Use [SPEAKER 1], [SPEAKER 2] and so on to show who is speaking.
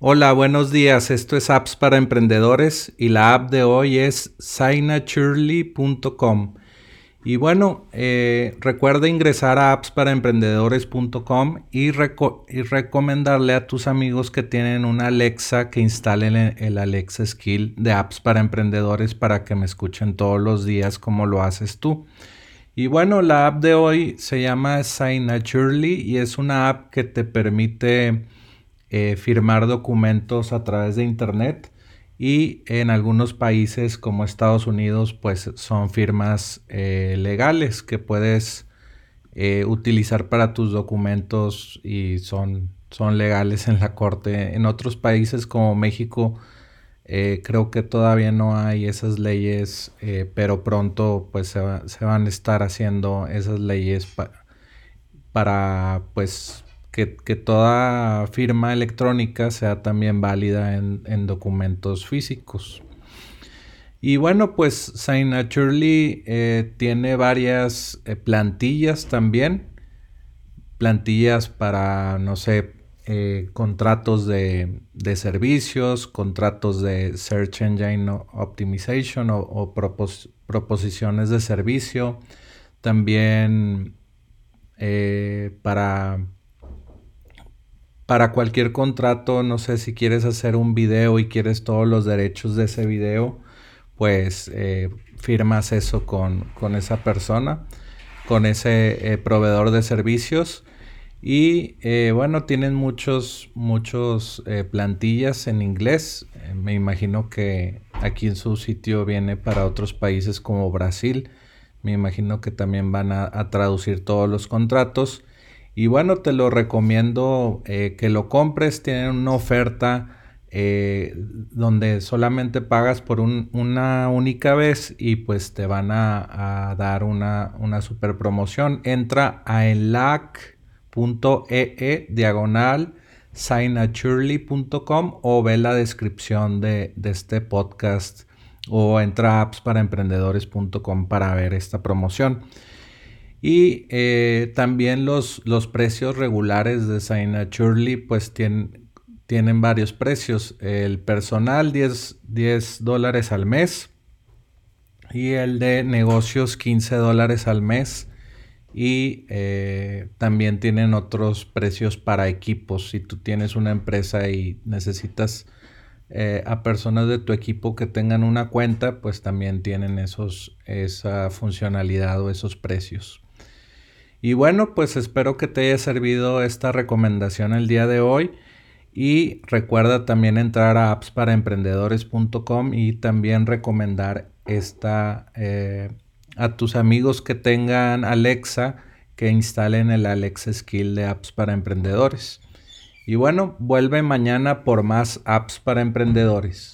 [SPEAKER 1] Hola, buenos días. Esto es Apps para Emprendedores y la app de hoy es signaturely.com. Y bueno, eh, recuerda ingresar a appsparaemprendedores.com y, y recomendarle a tus amigos que tienen una Alexa que instalen el Alexa Skill de Apps para Emprendedores para que me escuchen todos los días como lo haces tú. Y bueno, la app de hoy se llama Signaturely y es una app que te permite eh, firmar documentos a través de Internet y en algunos países como Estados Unidos pues son firmas eh, legales que puedes eh, utilizar para tus documentos y son, son legales en la corte. En otros países como México creo que todavía no hay esas leyes, pero pronto pues se, van a estar haciendo esas leyes para pues que, toda firma electrónica sea también válida en, documentos físicos. Y bueno, pues Signaturely eh, tiene varias eh, plantillas también. Plantillas para, no sé, eh, contratos de, servicios, contratos de Search Engine Optimization o, proposiciones de servicio. También para para cualquier contrato, no sé si quieres hacer un video y quieres todos los derechos de ese video, pues eh, firmas eso con, esa persona, con ese eh, proveedor de servicios. Y eh, bueno, tienen muchos, muchos plantillas en inglés. me imagino que aquí en su sitio viene para otros países como Brasil. Me imagino que también van a traducir todos los contratos. Y bueno, te lo recomiendo eh, que lo compres. Tienen una oferta eh, donde solamente pagas por una única vez y pues te van a, dar una, super promoción. Entra a enlac.ee e diagonal signaturely.com o ve la descripción de, de este podcast o entra a appsparaemprendedores.com para ver esta promoción. Y eh, también los, los, precios regulares de Signaturely pues tienen, tienen varios precios. El personal 10, 10 dólares al mes y el de negocios 15 dólares al mes. Y eh, también tienen otros precios para equipos. Si tú tienes una empresa y necesitas eh, a personas de tu equipo que tengan una cuenta, pues también tienen esos, esa funcionalidad o esos precios. Y bueno, pues espero que te haya servido esta recomendación el día de hoy. Y recuerda también entrar a appsparaemprendedores.com y también recomendar esta eh, a tus amigos que tengan Alexa que instalen el Alexa Skill de apps para emprendedores. Y bueno, vuelve mañana por más apps para emprendedores.